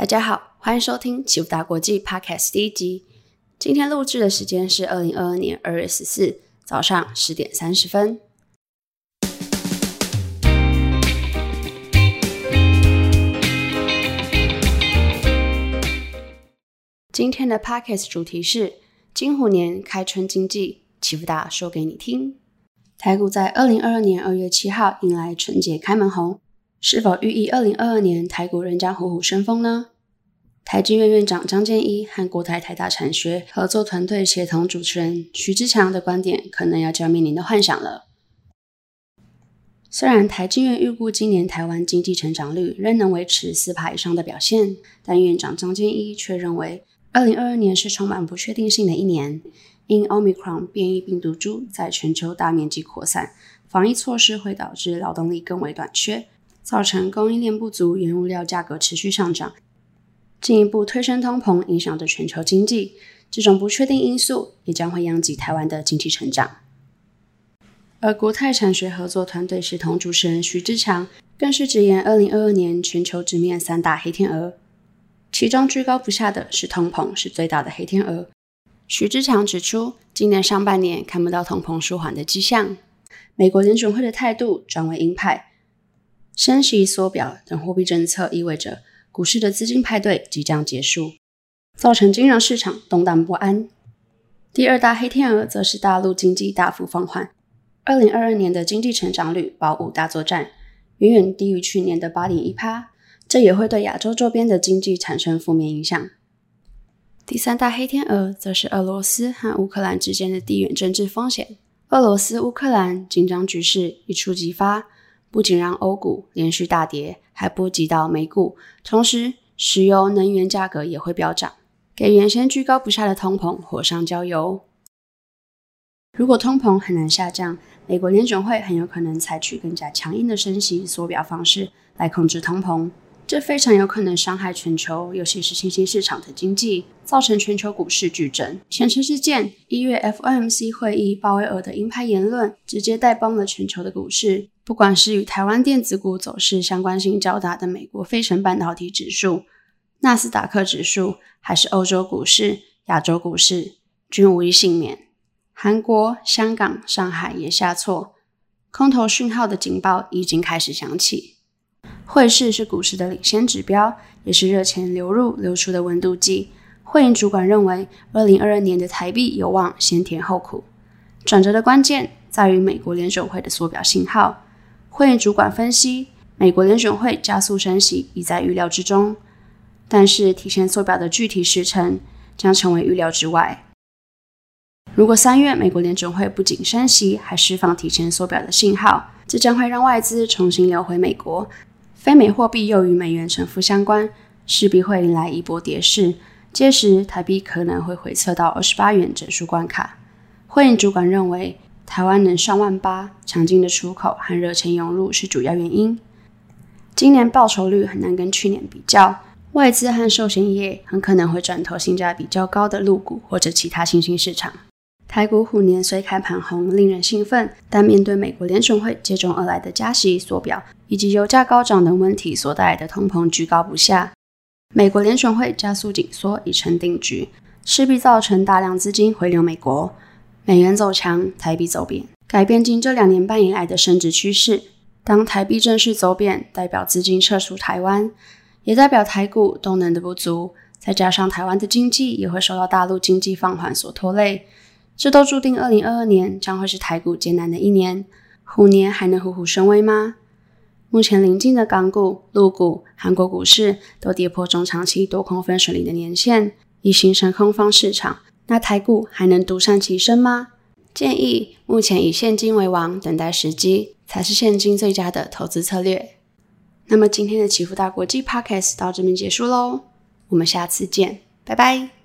大家好，欢迎收听起伏大国际 Podcast 第一集。今天录制的时间是二零二二年二月十四早上十点三十分。今天的 Podcast 主题是金虎年开春经济，起伏大说给你听。台股在二零二二年二月七号迎来春节开门红。是否寓意二零二二年台股仍将虎虎生风呢？台经院院长张建一和国台台大产学合作团队协同主持人徐志强的观点，可能要叫面临的幻想了。虽然台经院预估今年台湾经济成长率仍能维持四趴以上的表现，但院长张建一却认为，二零二二年是充满不确定性的一年，因 Omicron 变异病毒株在全球大面积扩散，防疫措施会导致劳动力更为短缺。造成供应链不足，原物料价格持续上涨，进一步推升通膨，影响着全球经济。这种不确定因素也将会殃及台湾的经济成长。而国泰产学合作团队协同主持人徐志强更是直言，二零二二年全球直面三大黑天鹅，其中居高不下的是通膨，是最大的黑天鹅。徐志强指出，今年上半年看不到通膨舒缓的迹象，美国联准会的态度转为鹰派。升息、缩表等货币政策意味着股市的资金派对即将结束，造成金融市场动荡不安。第二大黑天鹅则是大陆经济大幅放缓，二零二二年的经济成长率保五大作战，远远低于去年的八点一趴，这也会对亚洲周边的经济产生负面影响。第三大黑天鹅则是俄罗斯和乌克兰之间的地缘政治风险，俄罗斯乌克兰紧张局势一触即发。不仅让欧股连续大跌，还波及到美股。同时，石油能源价格也会飙涨，给原先居高不下的通膨火上浇油。如果通膨很难下降，美国联准会很有可能采取更加强硬的升息缩表方式来控制通膨。这非常有可能伤害全球，尤其是新兴市场的经济，造成全球股市巨震。前车之鉴，一月 FOMC 会议鲍威尔的鹰派言论，直接带崩了全球的股市。不管是与台湾电子股走势相关性较大的美国费城半导体指数、纳斯达克指数，还是欧洲股市、亚洲股市，均无一幸免。韩国、香港、上海也下挫，空头讯号的警报已经开始响起。汇市是股市的领先指标，也是热钱流入流出的温度计。汇银主管认为，二零二二年的台币有望先甜后苦。转折的关键在于美国联准会的缩表信号。汇银主管分析，美国联准会加速升息已在预料之中，但是提前缩表的具体时程将成为预料之外。如果三月美国联准会不仅升息，还释放提前缩表的信号，这将会让外资重新流回美国。非美货币又与美元成负相关，势必会迎来一波跌势。届时台币可能会回测到二十八元整数关卡。会银主管认为，台湾能上万八，强劲的出口和热钱涌入是主要原因。今年报酬率很难跟去年比较，外资和寿险业很可能会转投性价比较高的陆股或者其他新兴市场。台股虎年虽开盘红，令人兴奋，但面对美国联准会接踵而来的加息缩表，以及油价高涨等问题所带来的通膨居高不下，美国联准会加速紧缩已成定局，势必造成大量资金回流美国，美元走强，台币走贬，改变近这两年半以来的升值趋势。当台币正式走贬，代表资金撤出台湾，也代表台股动能的不足，再加上台湾的经济也会受到大陆经济放缓所拖累。这都注定，二零二二年将会是台股艰难的一年。虎年还能虎虎生威吗？目前临近的港股、陆股、韩国股市都跌破中长期多空分水岭的年线，已形成空方市场。那台股还能独善其身吗？建议目前以现金为王，等待时机才是现金最佳的投资策略。那么今天的祈福大国际 Podcast 到这边结束喽，我们下次见，拜拜。